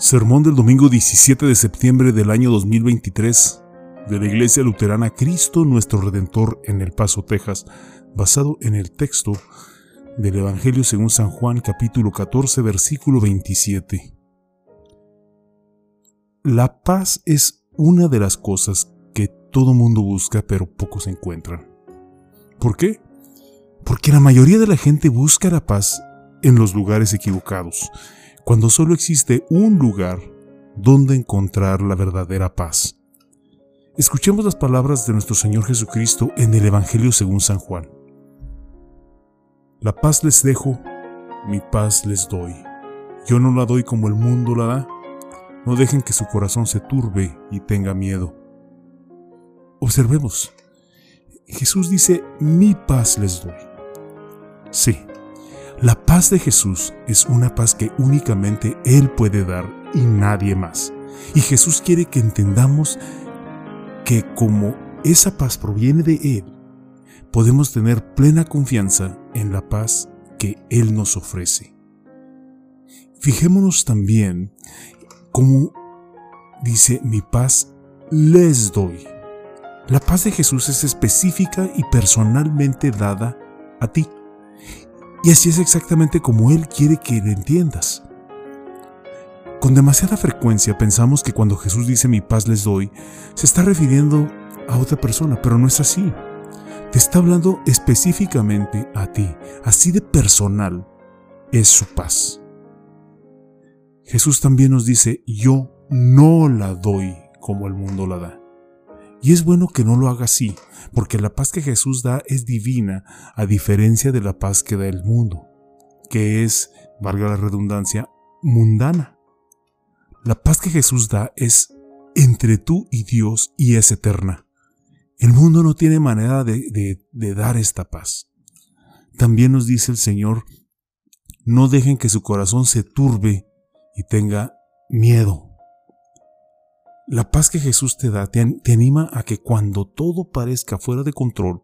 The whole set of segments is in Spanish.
Sermón del domingo 17 de septiembre del año 2023 de la Iglesia Luterana Cristo nuestro Redentor en El Paso, Texas, basado en el texto del Evangelio según San Juan capítulo 14 versículo 27. La paz es una de las cosas que todo mundo busca pero pocos encuentran. ¿Por qué? Porque la mayoría de la gente busca la paz en los lugares equivocados cuando solo existe un lugar donde encontrar la verdadera paz. Escuchemos las palabras de nuestro Señor Jesucristo en el Evangelio según San Juan. La paz les dejo, mi paz les doy. Yo no la doy como el mundo la da. No dejen que su corazón se turbe y tenga miedo. Observemos. Jesús dice, mi paz les doy. Sí, la paz de Jesús es una paz que únicamente Él puede dar y nadie más. Y Jesús quiere que entendamos que como esa paz proviene de Él, podemos tener plena confianza en la paz que Él nos ofrece. Fijémonos también cómo dice mi paz les doy. La paz de Jesús es específica y personalmente dada a ti. Y así es exactamente como Él quiere que le entiendas. Con demasiada frecuencia pensamos que cuando Jesús dice mi paz les doy, se está refiriendo a otra persona, pero no es así. Te está hablando específicamente a ti, así de personal es su paz. Jesús también nos dice, yo no la doy como el mundo la da. Y es bueno que no lo haga así, porque la paz que Jesús da es divina, a diferencia de la paz que da el mundo, que es, valga la redundancia, mundana. La paz que Jesús da es entre tú y Dios y es eterna. El mundo no tiene manera de, de dar esta paz. También nos dice el Señor, no dejen que su corazón se turbe y tenga miedo. La paz que Jesús te da te, anima a que cuando todo parezca fuera de control,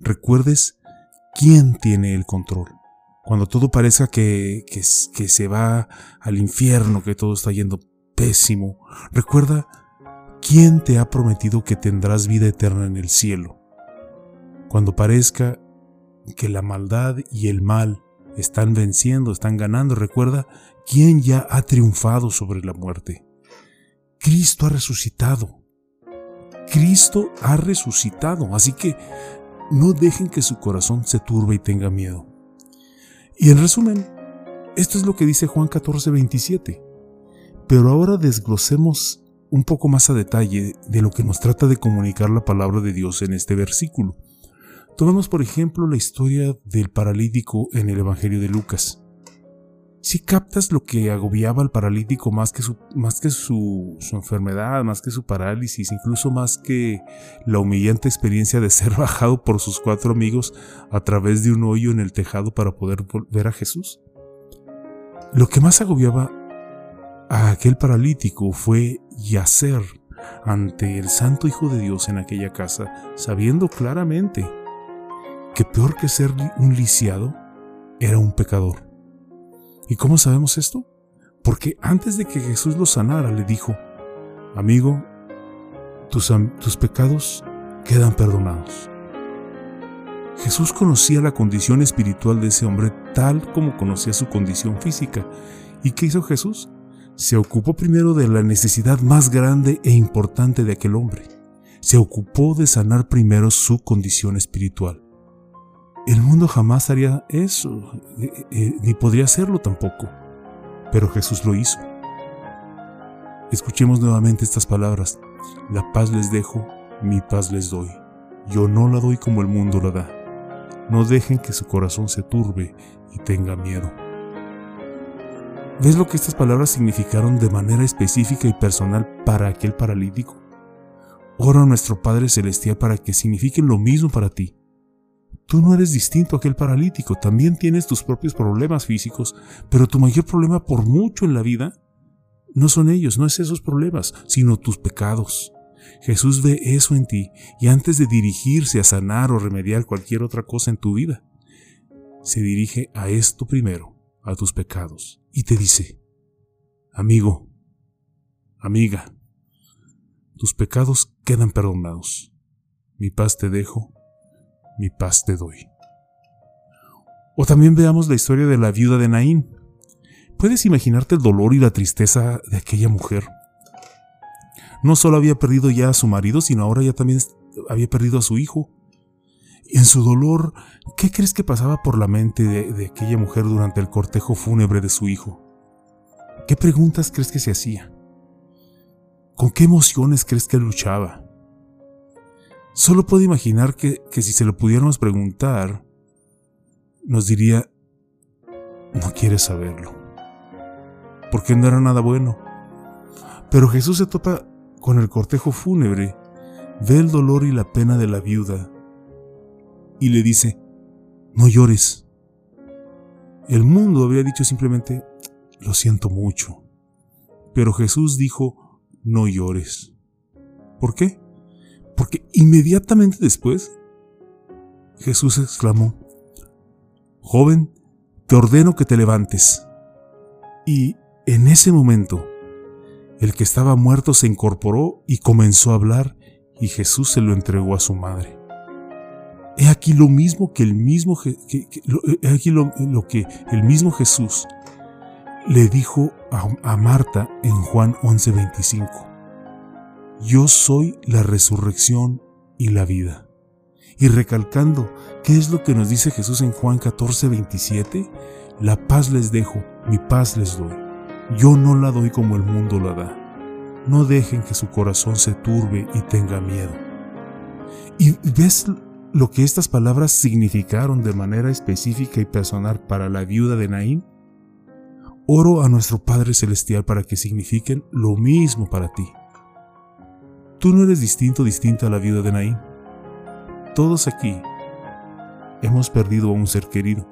recuerdes quién tiene el control. Cuando todo parezca que, que, se va al infierno, que todo está yendo pésimo, recuerda quién te ha prometido que tendrás vida eterna en el cielo. Cuando parezca que la maldad y el mal están venciendo, están ganando, recuerda quién ya ha triunfado sobre la muerte. Cristo ha resucitado. Cristo ha resucitado. Así que no dejen que su corazón se turbe y tenga miedo. Y en resumen, esto es lo que dice Juan 14, 27. Pero ahora desglosemos un poco más a detalle de lo que nos trata de comunicar la palabra de Dios en este versículo. Tomemos por ejemplo la historia del paralítico en el Evangelio de Lucas si captas lo que agobiaba al paralítico más que, su, más que su, su, enfermedad, más que su parálisis, incluso más que la humillante experiencia de ser bajado por sus cuatro amigos a través de un hoyo en el tejado para poder ver a Jesús. Lo que más agobiaba a aquel paralítico fue yacer ante el Santo Hijo de Dios en aquella casa, sabiendo claramente que peor que ser un lisiado era un pecador. ¿Y cómo sabemos esto? Porque antes de que Jesús lo sanara, le dijo, amigo, tus, pecados quedan perdonados. Jesús conocía la condición espiritual de ese hombre tal como conocía su condición física. ¿Y qué hizo Jesús? Se ocupó primero de la necesidad más grande e importante de aquel hombre. Se ocupó de sanar primero su condición espiritual. El mundo jamás haría eso, eh, ni podría hacerlo tampoco. Pero Jesús lo hizo. Escuchemos nuevamente estas palabras. La paz les dejo, mi paz les doy. Yo no la doy como el mundo la da. No dejen que su corazón se turbe y tenga miedo. ¿Ves lo que estas palabras significaron de manera específica y personal para aquel paralítico? Ora a nuestro Padre Celestial para que signifiquen lo mismo para ti Tú no eres distinto a aquel paralítico, también tienes tus propios problemas físicos, pero tu mayor problema por mucho en la vida no son ellos, no es esos problemas, sino tus pecados. Jesús ve eso en ti y antes de dirigirse a sanar o remediar cualquier otra cosa en tu vida, se dirige a esto primero, a tus pecados, y te dice, amigo, amiga, tus pecados quedan perdonados. Mi paz te dejo mi paz te doy. O también veamos la historia de la viuda de Naín. ¿Puedes imaginarte el dolor y la tristeza de aquella mujer? No solo había perdido ya a su marido, sino ahora ya también había perdido a su hijo. Y en su dolor, ¿qué crees que pasaba por la mente de, de aquella mujer durante el cortejo fúnebre de su hijo? ¿Qué preguntas crees que se hacía? ¿Con qué emociones crees que luchaba? Solo puedo imaginar que, si se lo pudiéramos preguntar, nos diría, no quieres saberlo, porque no era nada bueno. Pero Jesús se topa con el cortejo fúnebre, ve el dolor y la pena de la viuda y le dice, no llores. El mundo habría dicho simplemente, lo siento mucho. Pero Jesús dijo, no llores. ¿Por qué? Porque inmediatamente después Jesús exclamó, Joven, te ordeno que te levantes. Y en ese momento, el que estaba muerto se incorporó y comenzó a hablar, y Jesús se lo entregó a su madre. He aquí lo mismo que el mismo, aquí lo, que el mismo Jesús le dijo a, a Marta en Juan 11:25 yo soy la resurrección y la vida. Y recalcando, ¿qué es lo que nos dice Jesús en Juan 14, 27? La paz les dejo, mi paz les doy. Yo no la doy como el mundo la da. No dejen que su corazón se turbe y tenga miedo. ¿Y ves lo que estas palabras significaron de manera específica y personal para la viuda de Naín? Oro a nuestro Padre Celestial para que signifiquen lo mismo para ti. Tú no eres distinto, distinta a la vida de Naín. Todos aquí hemos perdido a un ser querido.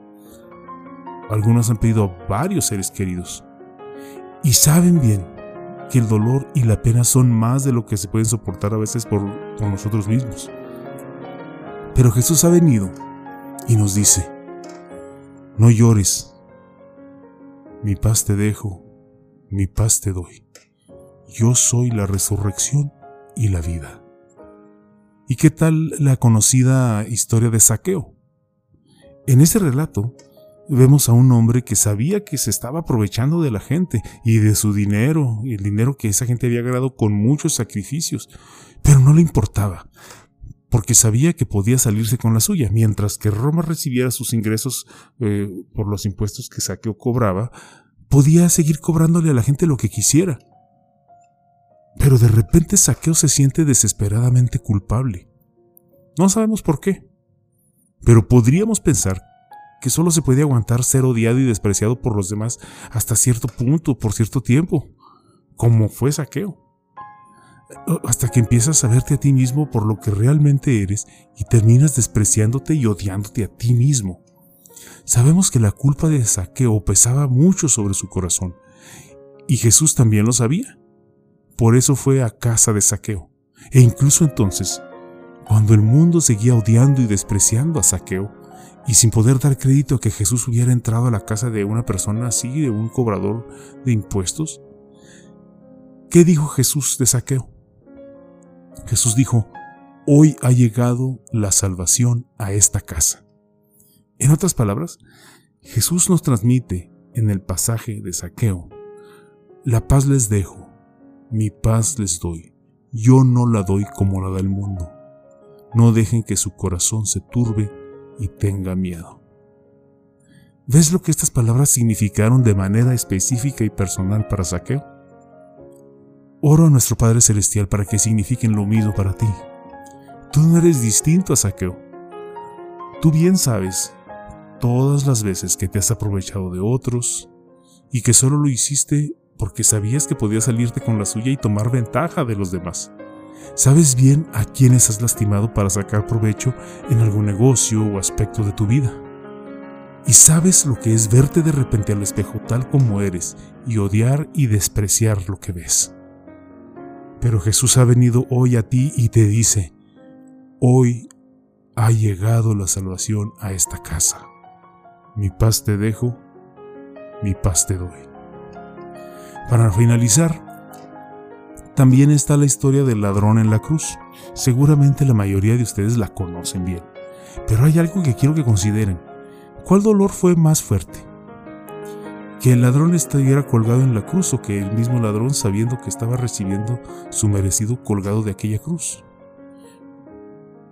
Algunos han perdido a varios seres queridos. Y saben bien que el dolor y la pena son más de lo que se pueden soportar a veces por nosotros mismos. Pero Jesús ha venido y nos dice, no llores, mi paz te dejo, mi paz te doy. Yo soy la resurrección y la vida. ¿Y qué tal la conocida historia de saqueo? En ese relato vemos a un hombre que sabía que se estaba aprovechando de la gente y de su dinero, el dinero que esa gente había ganado con muchos sacrificios, pero no le importaba, porque sabía que podía salirse con la suya, mientras que Roma recibiera sus ingresos eh, por los impuestos que Saqueo cobraba, podía seguir cobrándole a la gente lo que quisiera. Pero de repente Saqueo se siente desesperadamente culpable. No sabemos por qué, pero podríamos pensar que solo se puede aguantar ser odiado y despreciado por los demás hasta cierto punto, por cierto tiempo, como fue Saqueo. Hasta que empiezas a verte a ti mismo por lo que realmente eres y terminas despreciándote y odiándote a ti mismo. Sabemos que la culpa de Saqueo pesaba mucho sobre su corazón, y Jesús también lo sabía. Por eso fue a casa de saqueo. E incluso entonces, cuando el mundo seguía odiando y despreciando a saqueo, y sin poder dar crédito a que Jesús hubiera entrado a la casa de una persona así, de un cobrador de impuestos, ¿qué dijo Jesús de saqueo? Jesús dijo, hoy ha llegado la salvación a esta casa. En otras palabras, Jesús nos transmite en el pasaje de saqueo, la paz les dejo, mi paz les doy, yo no la doy como la da el mundo. No dejen que su corazón se turbe y tenga miedo. ¿Ves lo que estas palabras significaron de manera específica y personal para Saqueo? Oro a nuestro Padre Celestial para que signifiquen lo mismo para ti. Tú no eres distinto a Saqueo. Tú bien sabes todas las veces que te has aprovechado de otros y que solo lo hiciste porque sabías que podías salirte con la suya y tomar ventaja de los demás. Sabes bien a quienes has lastimado para sacar provecho en algún negocio o aspecto de tu vida. Y sabes lo que es verte de repente al espejo tal como eres y odiar y despreciar lo que ves. Pero Jesús ha venido hoy a ti y te dice, hoy ha llegado la salvación a esta casa. Mi paz te dejo, mi paz te doy. Para finalizar, también está la historia del ladrón en la cruz. Seguramente la mayoría de ustedes la conocen bien. Pero hay algo que quiero que consideren. ¿Cuál dolor fue más fuerte? ¿Que el ladrón estuviera colgado en la cruz o que el mismo ladrón sabiendo que estaba recibiendo su merecido colgado de aquella cruz?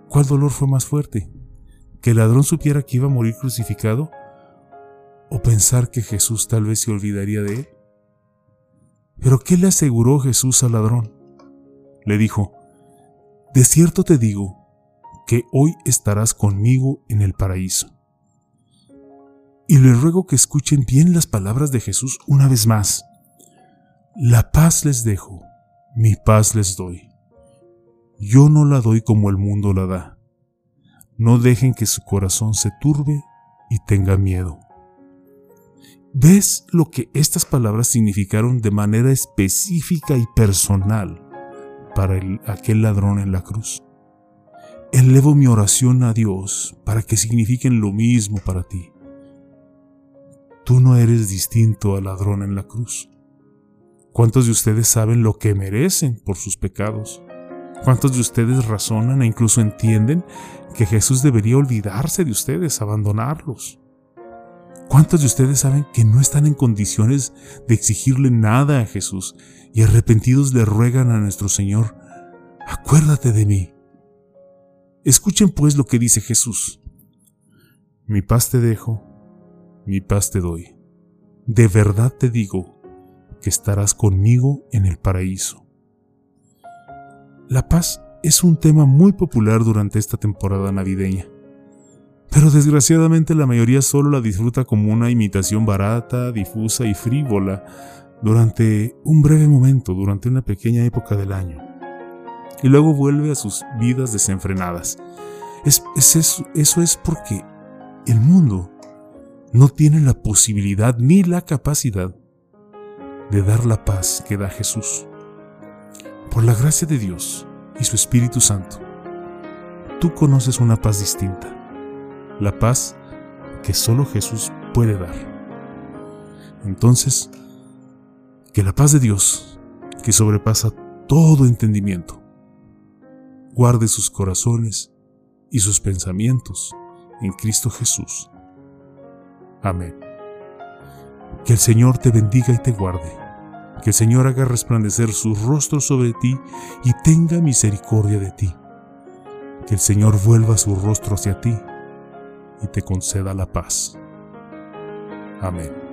¿Cuál dolor fue más fuerte? ¿Que el ladrón supiera que iba a morir crucificado? ¿O pensar que Jesús tal vez se olvidaría de él? Pero ¿qué le aseguró Jesús al ladrón? Le dijo, De cierto te digo, que hoy estarás conmigo en el paraíso. Y les ruego que escuchen bien las palabras de Jesús una vez más. La paz les dejo, mi paz les doy. Yo no la doy como el mundo la da. No dejen que su corazón se turbe y tenga miedo. ¿Ves lo que estas palabras significaron de manera específica y personal para aquel ladrón en la cruz? Elevo mi oración a Dios para que signifiquen lo mismo para ti. Tú no eres distinto al ladrón en la cruz. ¿Cuántos de ustedes saben lo que merecen por sus pecados? ¿Cuántos de ustedes razonan e incluso entienden que Jesús debería olvidarse de ustedes, abandonarlos? ¿Cuántos de ustedes saben que no están en condiciones de exigirle nada a Jesús y arrepentidos le ruegan a nuestro Señor, acuérdate de mí? Escuchen pues lo que dice Jesús. Mi paz te dejo, mi paz te doy. De verdad te digo que estarás conmigo en el paraíso. La paz es un tema muy popular durante esta temporada navideña. Pero desgraciadamente la mayoría solo la disfruta como una imitación barata, difusa y frívola durante un breve momento, durante una pequeña época del año. Y luego vuelve a sus vidas desenfrenadas. Es, eso, eso es porque el mundo no tiene la posibilidad ni la capacidad de dar la paz que da Jesús. Por la gracia de Dios y su Espíritu Santo, tú conoces una paz distinta la paz que solo Jesús puede dar. Entonces, que la paz de Dios, que sobrepasa todo entendimiento, guarde sus corazones y sus pensamientos en Cristo Jesús. Amén. Que el Señor te bendiga y te guarde. Que el Señor haga resplandecer su rostro sobre ti y tenga misericordia de ti. Que el Señor vuelva su rostro hacia ti y te conceda la paz. Amén.